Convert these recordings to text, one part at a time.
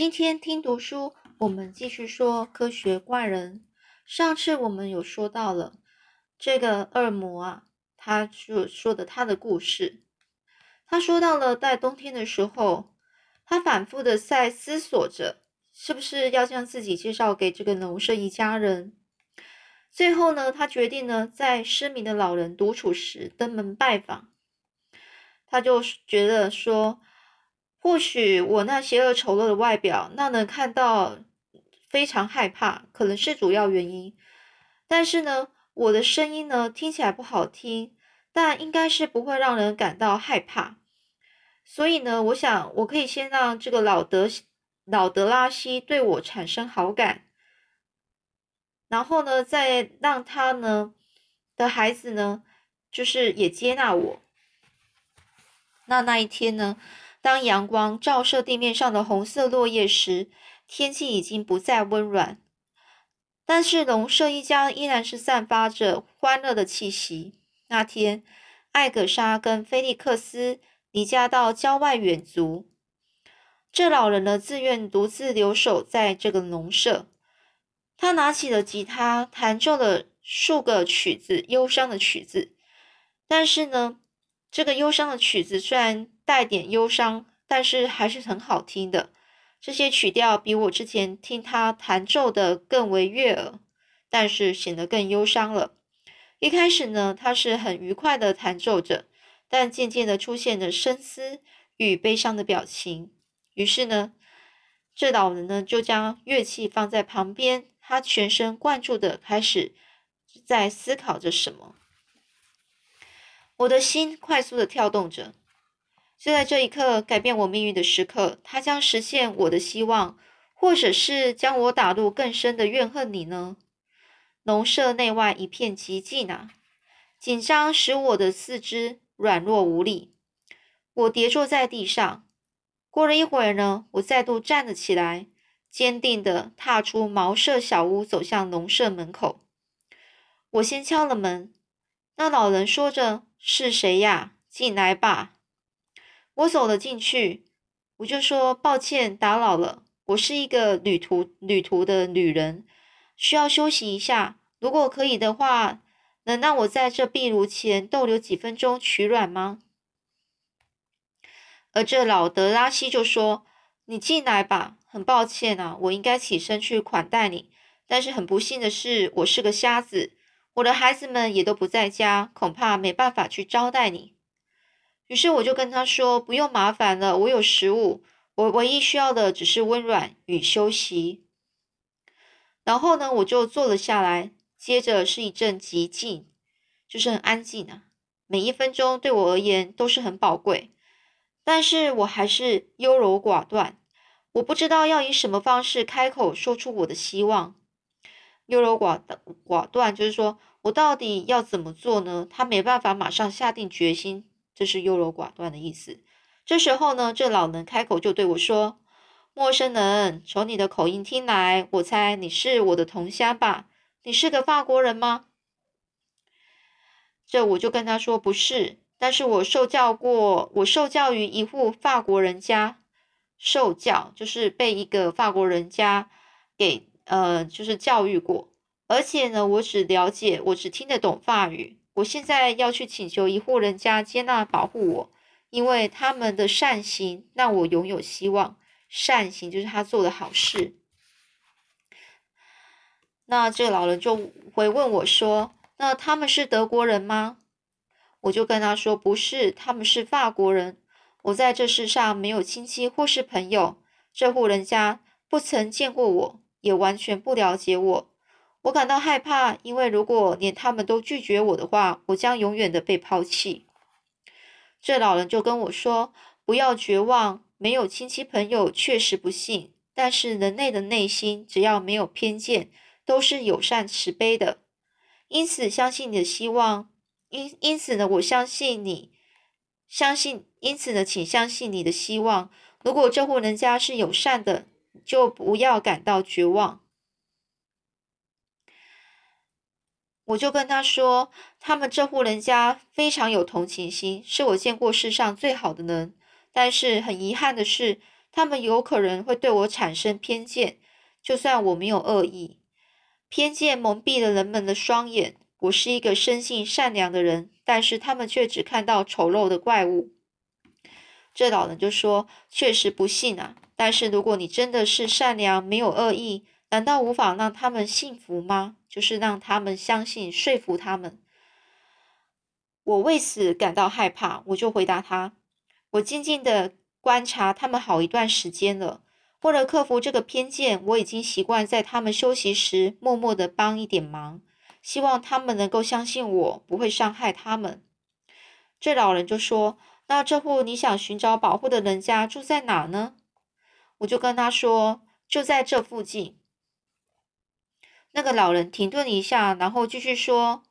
今天听读书，我们继续说科学怪人。上次我们有说到了这个恶魔啊，他说说的他的故事。他说到了在冬天的时候，他反复的在思索着，是不是要将自己介绍给这个农舍一家人。最后呢，他决定呢，在失明的老人独处时登门拜访。他就觉得说。或许我那邪恶丑陋的外表，让人看到非常害怕，可能是主要原因。但是呢，我的声音呢听起来不好听，但应该是不会让人感到害怕。所以呢，我想我可以先让这个老德老德拉西对我产生好感，然后呢，再让他呢的孩子呢，就是也接纳我。那那一天呢？当阳光照射地面上的红色落叶时，天气已经不再温暖，但是农舍一家依然是散发着欢乐的气息。那天，艾格莎跟菲利克斯离家到郊外远足，这老人呢自愿独自留守在这个农舍。他拿起了吉他，弹奏了数个曲子，忧伤的曲子。但是呢，这个忧伤的曲子虽然。带点忧伤，但是还是很好听的。这些曲调比我之前听他弹奏的更为悦耳，但是显得更忧伤了。一开始呢，他是很愉快的弹奏着，但渐渐的出现了深思与悲伤的表情。于是呢，这老人呢就将乐器放在旁边，他全神贯注的开始在思考着什么。我的心快速的跳动着。就在这一刻，改变我命运的时刻，它将实现我的希望，或者是将我打入更深的怨恨里呢？农舍内外一片寂静啊，紧张使我的四肢软弱无力，我跌坐在地上。过了一会儿呢，我再度站了起来，坚定地踏出茅舍小屋，走向农舍门口。我先敲了门，那老人说着：“是谁呀？进来吧。”我走了进去，我就说抱歉打扰了。我是一个旅途旅途的旅人，需要休息一下。如果可以的话，能让我在这壁炉前逗留几分钟取暖吗？而这老德拉西就说：“你进来吧。很抱歉啊，我应该起身去款待你，但是很不幸的是，我是个瞎子，我的孩子们也都不在家，恐怕没办法去招待你。”于是我就跟他说：“不用麻烦了，我有食物，我唯一需要的只是温暖与休息。”然后呢，我就坐了下来。接着是一阵寂静，就是很安静啊。每一分钟对我而言都是很宝贵，但是我还是优柔寡断。我不知道要以什么方式开口说出我的希望。优柔寡寡断就是说我到底要怎么做呢？他没办法马上下定决心。这是优柔寡断的意思。这时候呢，这老人开口就对我说：“陌生人，从你的口音听来，我猜你是我的同乡吧？你是个法国人吗？”这我就跟他说：“不是，但是我受教过，我受教于一户法国人家，受教就是被一个法国人家给呃，就是教育过。而且呢，我只了解，我只听得懂法语。”我现在要去请求一户人家接纳保护我，因为他们的善行让我拥有希望。善行就是他做的好事。那这个老人就回问我说：“那他们是德国人吗？”我就跟他说：“不是，他们是法国人。我在这世上没有亲戚或是朋友，这户人家不曾见过我，也完全不了解我。”我感到害怕，因为如果连他们都拒绝我的话，我将永远的被抛弃。这老人就跟我说：“不要绝望，没有亲戚朋友确实不幸，但是人类的内心只要没有偏见，都是友善慈悲的。因此，相信你的希望。因因此呢，我相信你，相信因此呢，请相信你的希望。如果这户人家是友善的，就不要感到绝望。”我就跟他说，他们这户人家非常有同情心，是我见过世上最好的人。但是很遗憾的是，他们有可能会对我产生偏见，就算我没有恶意。偏见蒙蔽了人们的双眼。我是一个生性善良的人，但是他们却只看到丑陋的怪物。这老人就说：“确实不信啊，但是如果你真的是善良，没有恶意，难道无法让他们信服吗？就是让他们相信，说服他们。”我为此感到害怕，我就回答他：“我静静的观察他们好一段时间了。为了克服这个偏见，我已经习惯在他们休息时默默的帮一点忙。”希望他们能够相信我不会伤害他们。这老人就说：“那这户你想寻找保护的人家住在哪呢？”我就跟他说：“就在这附近。”那个老人停顿一下，然后继续说：“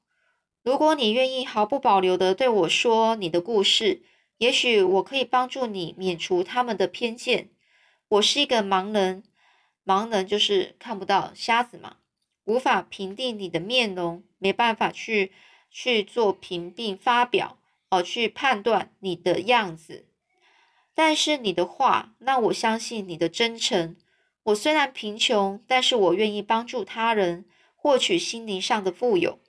如果你愿意毫不保留的对我说你的故事，也许我可以帮助你免除他们的偏见。我是一个盲人，盲人就是看不到，瞎子嘛。”无法评定你的面容，没办法去去做评定发表，哦，去判断你的样子。但是你的话让我相信你的真诚。我虽然贫穷，但是我愿意帮助他人，获取心灵上的富有。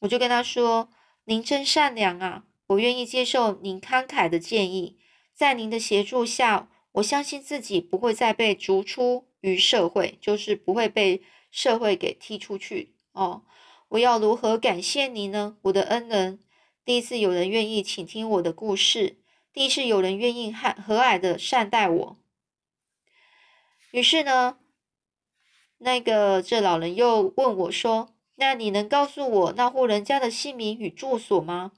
我就跟他说：“您真善良啊！我愿意接受您慷慨的建议。在您的协助下，我相信自己不会再被逐出于社会，就是不会被。”社会给踢出去哦！我要如何感谢您呢，我的恩人？第一次有人愿意倾听我的故事，第一次有人愿意和和蔼的善待我。于是呢，那个这老人又问我说：“那你能告诉我那户人家的姓名与住所吗？”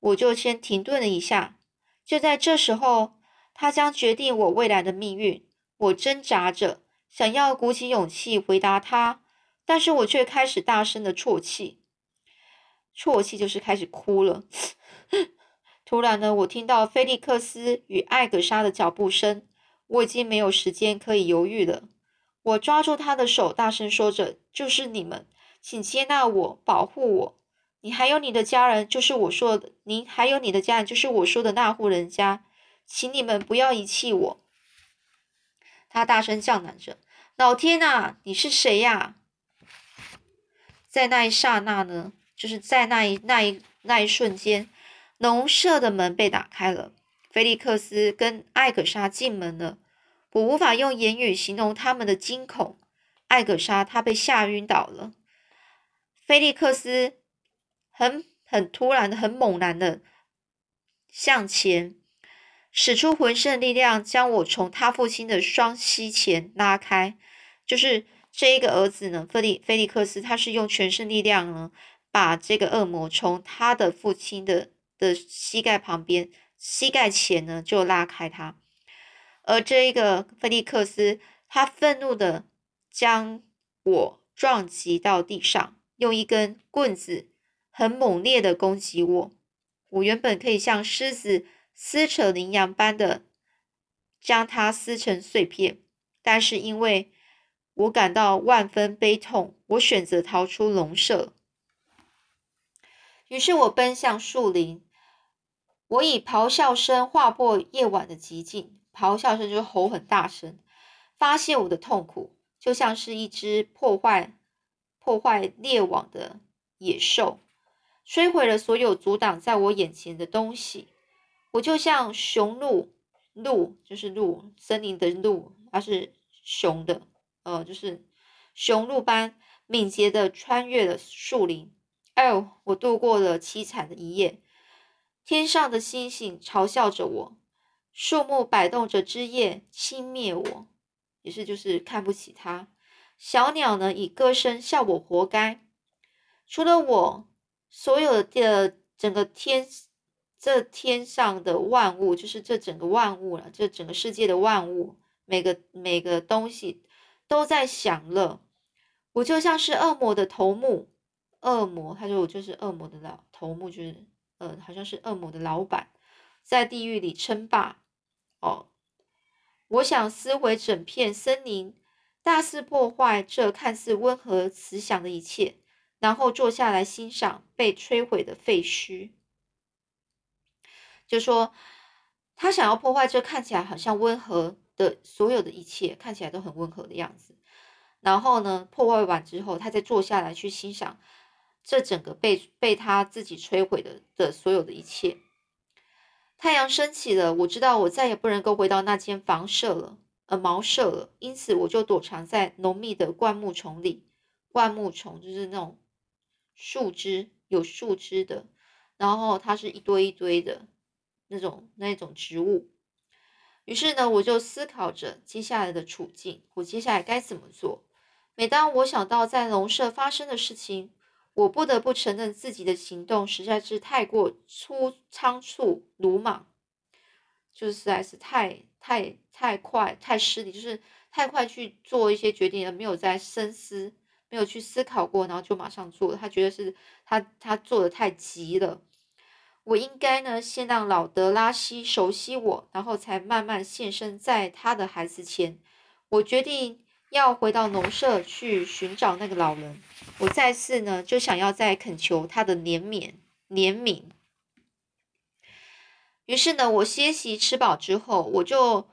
我就先停顿了一下。就在这时候，他将决定我未来的命运。我挣扎着。想要鼓起勇气回答他，但是我却开始大声的啜泣，啜泣就是开始哭了。突然呢，我听到菲利克斯与艾格莎的脚步声，我已经没有时间可以犹豫了。我抓住他的手，大声说着：“就是你们，请接纳我，保护我。你还有你的家人，就是我说的，您还有你的家人，就是我说的那户人家，请你们不要遗弃我。”他大声叫嚷着：“老天呐，你是谁呀？”在那一刹那呢，就是在那一那一那一瞬间，农舍的门被打开了，菲利克斯跟艾格莎进门了。我无法用言语形容他们的惊恐。艾格莎她被吓晕倒了，菲利克斯很很突然的、很猛然的向前。使出浑身的力量，将我从他父亲的双膝前拉开。就是这一个儿子呢，菲利菲利克斯，他是用全身力量呢，把这个恶魔从他的父亲的的膝盖旁边、膝盖前呢就拉开他。而这一个菲利克斯，他愤怒的将我撞击到地上，用一根棍子很猛烈的攻击我。我原本可以像狮子。撕扯羚羊般的将它撕成碎片，但是因为我感到万分悲痛，我选择逃出笼舍。于是我奔向树林，我以咆哮声划破夜晚的寂静。咆哮声就是吼很大声，发泄我的痛苦，就像是一只破坏破坏猎网的野兽，摧毁了所有阻挡在我眼前的东西。我就像雄鹿，鹿就是鹿，森林的鹿，它是雄的，呃，就是雄鹿般敏捷的穿越了树林。哎呦，我度过了凄惨的一夜。天上的星星嘲笑着我，树木摆动着枝叶轻蔑我，也是就是看不起它。小鸟呢，以歌声笑我活该。除了我，所有的整个天。这天上的万物，就是这整个万物了，这整个世界的万物，每个每个东西都在享乐。我就像是恶魔的头目，恶魔，他说我就是恶魔的老头目，就是呃，好像是恶魔的老板，在地狱里称霸。哦，我想撕毁整片森林，大肆破坏这看似温和慈祥的一切，然后坐下来欣赏被摧毁的废墟。就说他想要破坏这看起来好像温和的所有的一切，看起来都很温和的样子。然后呢，破坏完之后，他再坐下来去欣赏这整个被被他自己摧毁的的所有的一切。太阳升起了，我知道我再也不能够回到那间房舍了，呃，茅舍了。因此，我就躲藏在浓密的灌木丛里。灌木丛就是那种树枝有树枝的，然后它是一堆一堆的那种那种植物。于是呢，我就思考着接下来的处境，我接下来该怎么做。每当我想到在农舍发生的事情，我不得不承认自己的行动实在是太过粗仓促、鲁莽，就是实在是太太太快、太失礼，就是太快去做一些决定，而没有在深思，没有去思考过，然后就马上做。他觉得是他他做的太急了。我应该呢，先让老德拉西熟悉我，然后才慢慢现身在他的孩子前。我决定。要回到农舍去寻找那个老人，我再次呢就想要再恳求他的怜悯怜悯。于是呢，我歇息吃饱之后，我就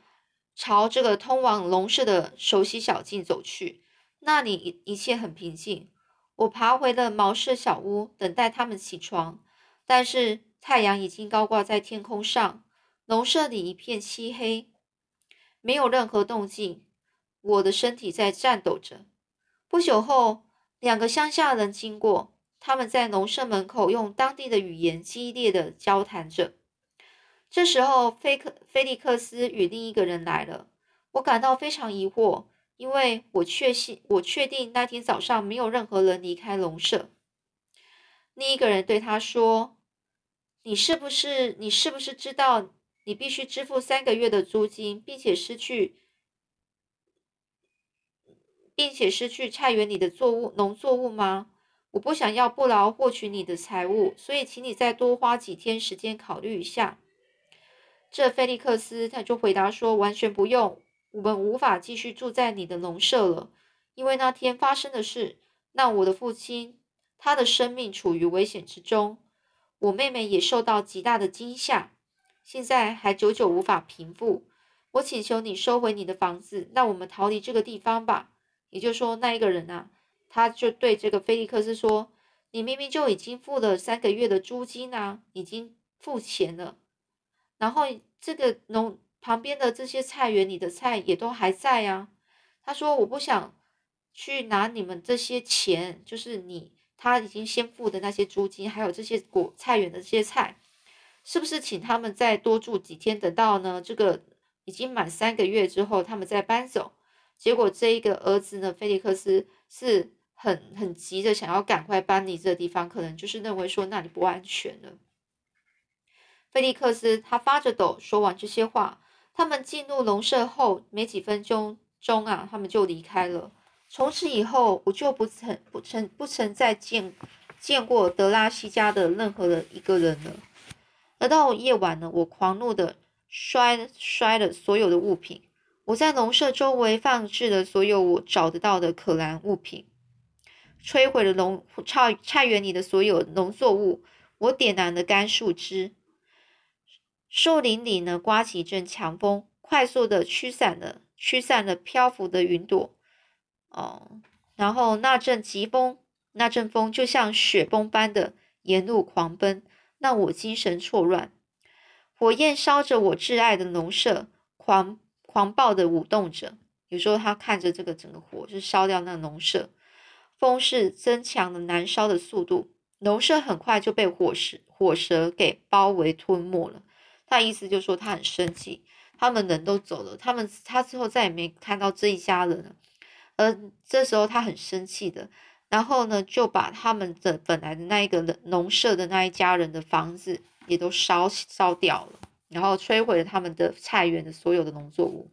朝这个通往农舍的熟悉小径走去。那里一一切很平静。我爬回了茅舍小屋，等待他们起床。但是太阳已经高挂在天空上，农舍里一片漆黑，没有任何动静。我的身体在颤抖着。不久后，两个乡下人经过，他们在农舍门口用当地的语言激烈的交谈着。这时候，菲克菲利克斯与另一个人来了。我感到非常疑惑，因为我确信我确定那天早上没有任何人离开农舍。另一个人对他说：“你是不是你是不是知道你必须支付三个月的租金，并且失去？”并且失去菜园里的作物农作物吗？我不想要不劳获取你的财物，所以请你再多花几天时间考虑一下。这菲利克斯他就回答说：“完全不用，我们无法继续住在你的农舍了，因为那天发生的事让我的父亲他的生命处于危险之中，我妹妹也受到极大的惊吓，现在还久久无法平复。我请求你收回你的房子，让我们逃离这个地方吧。”也就是说，那一个人啊，他就对这个菲利克斯说：“你明明就已经付了三个月的租金啊，已经付钱了。然后这个农旁边的这些菜园里的菜也都还在啊。”他说：“我不想去拿你们这些钱，就是你他已经先付的那些租金，还有这些果菜园的这些菜，是不是请他们再多住几天？等到呢这个已经满三个月之后，他们再搬走。”结果这一个儿子呢，菲利克斯是很很急着，想要赶快搬离这个地方，可能就是认为说那里不安全了。菲利克斯他发着抖说完这些话，他们进入农舍后没几分钟钟啊，他们就离开了。从此以后，我就不曾不曾不曾再见见过德拉西家的任何的一个人了。而到夜晚呢，我狂怒的摔摔了所有的物品。我在农舍周围放置了所有我找得到的可燃物品，摧毁了农菜菜园里的所有农作物。我点燃了干树枝，树林里呢刮起一阵强风，快速的驱散了驱散了漂浮的云朵。哦，然后那阵疾风，那阵风就像雪崩般的沿路狂奔，让我精神错乱。火焰烧着我挚爱的农舍，狂。狂暴的舞动着，有时候他看着这个整个火是烧掉那农舍，风势增强了燃烧的速度，农舍很快就被火蛇火蛇给包围吞没了。他意思就是说他很生气，他们人都走了，他们他之后再也没看到这一家人了。而这时候他很生气的，然后呢就把他们的本来的那一个农舍的那一家人的房子也都烧烧掉了。然后摧毁了他们的菜园的所有的农作物。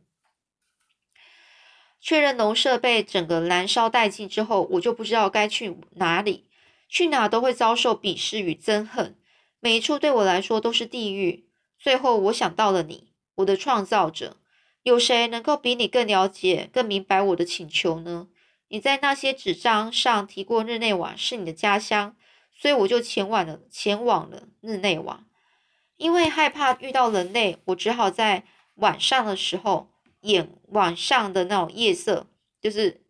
确认农舍被整个燃烧殆尽之后，我就不知道该去哪里，去哪都会遭受鄙视与憎恨，每一处对我来说都是地狱。最后，我想到了你，我的创造者。有谁能够比你更了解、更明白我的请求呢？你在那些纸张上提过日内瓦是你的家乡，所以我就前往了前往了日内瓦。因为害怕遇到人类，我只好在晚上的时候演晚上的那种夜色，就是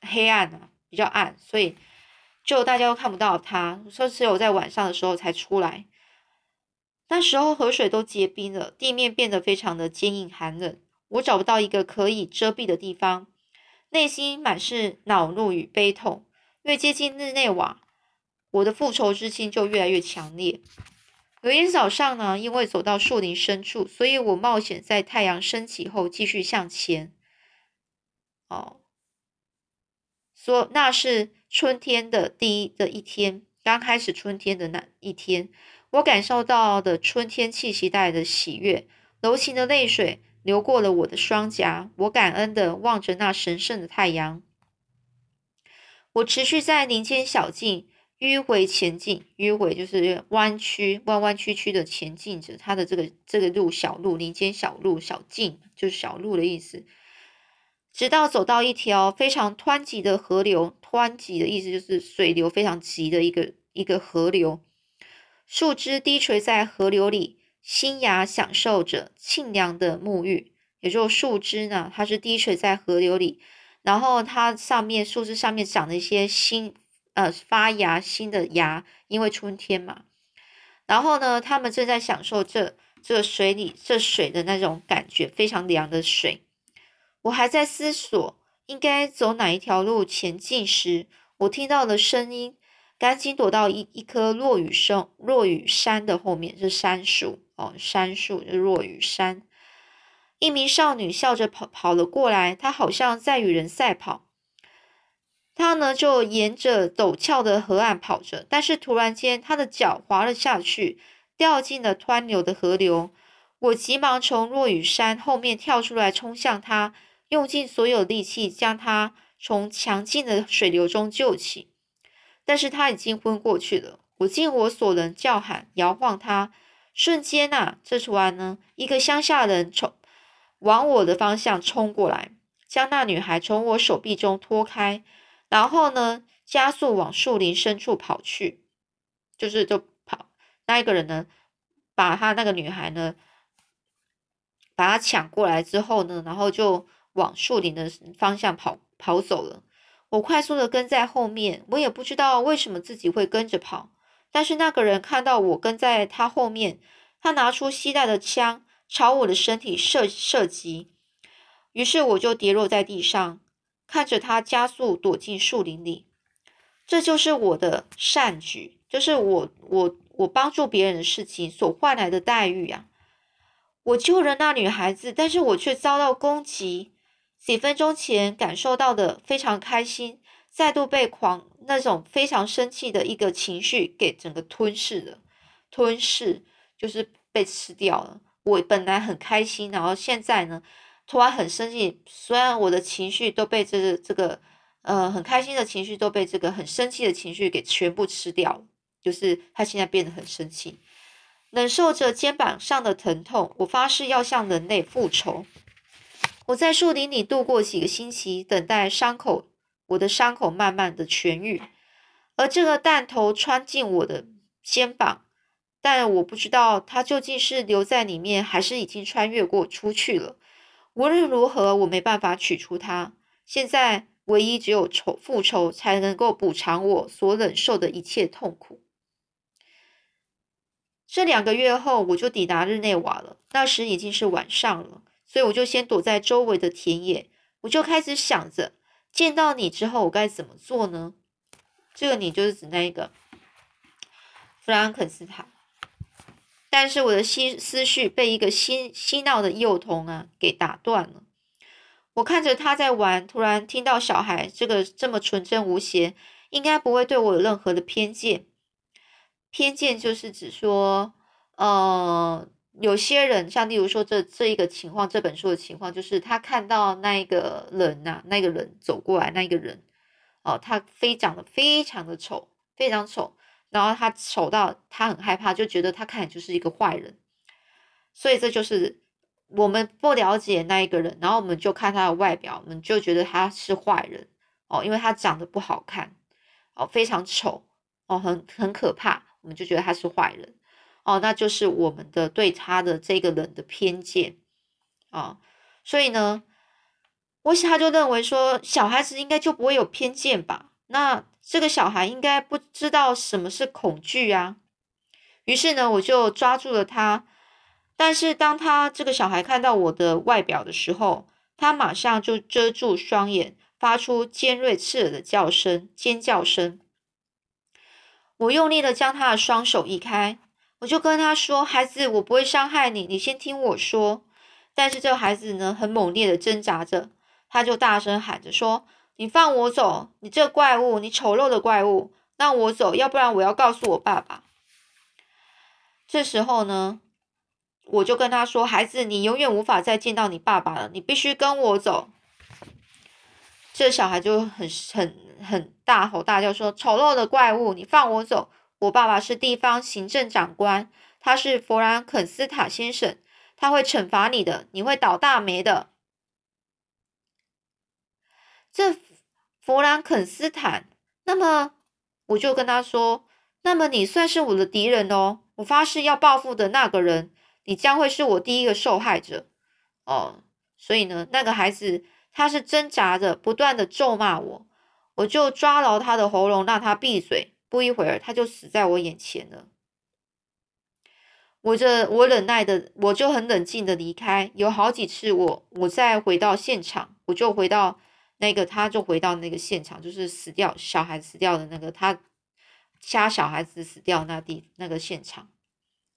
黑暗啊，比较暗，所以就大家都看不到他，说只有在晚上的时候才出来。那时候河水都结冰了，地面变得非常的坚硬寒冷，我找不到一个可以遮蔽的地方，内心满是恼怒与悲痛。越接近日内瓦，我的复仇之心就越来越强烈。有一天早上呢，因为走到树林深处，所以我冒险在太阳升起后继续向前。哦，说那是春天的第一的一天，刚开始春天的那一天。我感受到的春天气息带来的喜悦，柔情的泪水流过了我的双颊。我感恩的望着那神圣的太阳。我持续在林间小径迂回前进，迂回就是弯曲、弯弯曲曲的前进着。它的这个这个路小路，林间小路、小径就是小路的意思。直到走到一条非常湍急的河流，湍急的意思就是水流非常急的一个一个河流。树枝低垂在河流里，新芽享受着清凉的沐浴。也就是树枝呢，它是低垂在河流里，然后它上面树枝上面长了一些新呃发芽新的芽，因为春天嘛。然后呢，他们正在享受这这水里这水的那种感觉，非常凉的水。我还在思索应该走哪一条路前进时，我听到了声音。赶紧躲到一一棵落雨生落雨山的后面，是杉树哦，杉树是落雨山。一名少女笑着跑跑了过来，她好像在与人赛跑。他呢就沿着陡峭的河岸跑着，但是突然间他的脚滑了下去，掉进了湍流的河流。我急忙从落雨山后面跳出来，冲向他，用尽所有力气将他从强劲的水流中救起。但是他已经昏过去了。我尽我所能叫喊、摇晃他。瞬间呐，这突然呢，一个乡下人冲往我的方向冲过来，将那女孩从我手臂中拖开，然后呢，加速往树林深处跑去。就是就跑，那一个人呢，把他那个女孩呢，把他抢过来之后呢，然后就往树林的方向跑跑走了。我快速的跟在后面，我也不知道为什么自己会跟着跑。但是那个人看到我跟在他后面，他拿出携带的枪朝我的身体射射击，于是我就跌落在地上，看着他加速躲进树林里。这就是我的善举，就是我我我帮助别人的事情所换来的待遇啊！我救了那女孩子，但是我却遭到攻击。几分钟前感受到的非常开心，再度被狂那种非常生气的一个情绪给整个吞噬了。吞噬就是被吃掉了。我本来很开心，然后现在呢，突然很生气。虽然我的情绪都被这个这个呃很开心的情绪都被这个很生气的情绪给全部吃掉。就是他现在变得很生气，忍受着肩膀上的疼痛。我发誓要向人类复仇。我在树林里度过几个星期，等待伤口，我的伤口慢慢的痊愈。而这个弹头穿进我的肩膀，但我不知道它究竟是留在里面，还是已经穿越过出去了。无论如何，我没办法取出它。现在，唯一只有仇复仇才能够补偿我所忍受的一切痛苦。这两个月后，我就抵达日内瓦了。那时已经是晚上了。所以我就先躲在周围的田野，我就开始想着见到你之后我该怎么做呢？这个你就是指那个弗兰肯斯坦。但是我的思思绪被一个嬉嬉闹的幼童啊给打断了。我看着他在玩，突然听到小孩这个这么纯真无邪，应该不会对我有任何的偏见。偏见就是指说，呃。有些人，像例如说这这一个情况，这本书的情况，就是他看到那一个人呐，那个人走过来，那一个人，哦，他非长得非常的丑，非常丑，然后他丑到他很害怕，就觉得他看起来就是一个坏人，所以这就是我们不了解那一个人，然后我们就看他的外表，我们就觉得他是坏人，哦，因为他长得不好看，哦，非常丑，哦，很很可怕，我们就觉得他是坏人。哦，那就是我们的对他的这个人的偏见啊。所以呢，我想他就认为说，小孩子应该就不会有偏见吧？那这个小孩应该不知道什么是恐惧啊。于是呢，我就抓住了他。但是当他这个小孩看到我的外表的时候，他马上就遮住双眼，发出尖锐刺耳的叫声、尖叫声。我用力的将他的双手移开，我就跟他说：“孩子，我不会伤害你，你先听我说。”但是这个孩子呢，很猛烈的挣扎着，他就大声喊着说：“你放我走！你这怪物，你丑陋的怪物，让我走，要不然我要告诉我爸爸。”这时候呢，我就跟他说：“孩子，你永远无法再见到你爸爸了，你必须跟我走。”这小孩就很很很大吼大叫说：“丑陋的怪物，你放我走！我爸爸是地方行政长官，他是弗兰肯斯塔先生。”他会惩罚你的，你会倒大霉的。这弗兰肯斯坦，那么我就跟他说：“那么你算是我的敌人哦，我发誓要报复的那个人，你将会是我第一个受害者。”哦，所以呢，那个孩子他是挣扎着，不断的咒骂我，我就抓牢他的喉咙，让他闭嘴。不一会儿，他就死在我眼前了。我这我忍耐的，我就很冷静的离开。有好几次，我我再回到现场，我就回到那个，他就回到那个现场，就是死掉小孩死掉的那个，他掐小孩子死掉那地那个现场，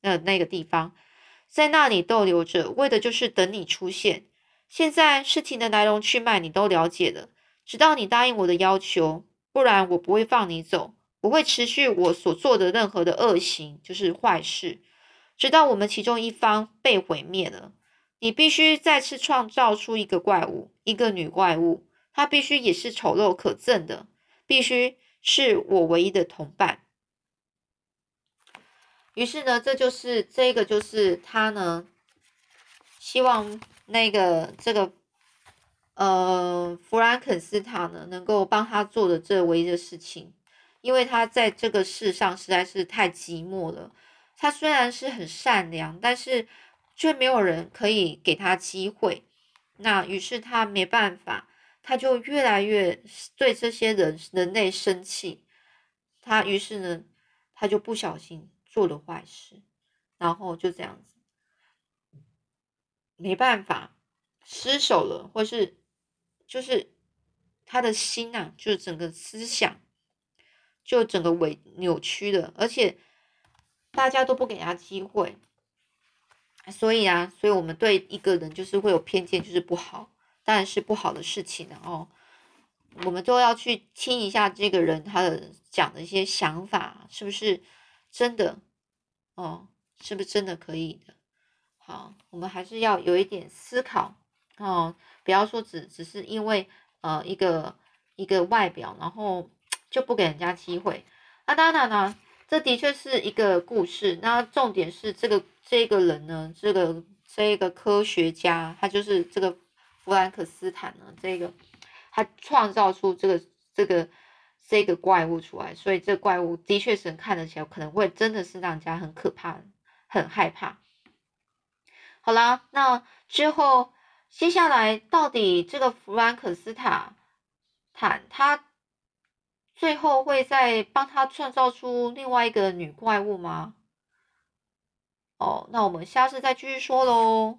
那那个地方，在那里逗留着，为的就是等你出现。现在事情的来龙去脉你都了解了，直到你答应我的要求，不然我不会放你走，我会持续我所做的任何的恶行，就是坏事。直到我们其中一方被毁灭了，你必须再次创造出一个怪物，一个女怪物，他必须也是丑陋可憎的，必须是我唯一的同伴。于是呢，这就是这个，就是他呢，希望那个这个呃弗兰肯斯坦呢，能够帮他做的这唯一的事情，因为他在这个世上实在是太寂寞了。他虽然是很善良，但是却没有人可以给他机会。那于是他没办法，他就越来越对这些人人类生气。他于是呢，他就不小心做了坏事，然后就这样子，没办法失手了，或是就是他的心呐，就整个思想就整个委扭曲了，而且。大家都不给他机会，所以啊，所以我们对一个人就是会有偏见，就是不好，当然是不好的事情的哦。我们都要去听一下这个人他的讲的一些想法，是不是真的哦？是不是真的可以的？好，我们还是要有一点思考哦，不要说只只是因为呃一个一个外表，然后就不给人家机会。那当然呢。这的确是一个故事。那重点是这个这个人呢，这个这个科学家，他就是这个弗兰克斯坦呢，这个他创造出这个这个这个怪物出来，所以这怪物的确是看得起来可能会真的是让人家很可怕、很害怕。好啦，那之后接下来到底这个弗兰克斯坦坦他？最后会再帮他创造出另外一个女怪物吗？哦，那我们下次再继续说喽。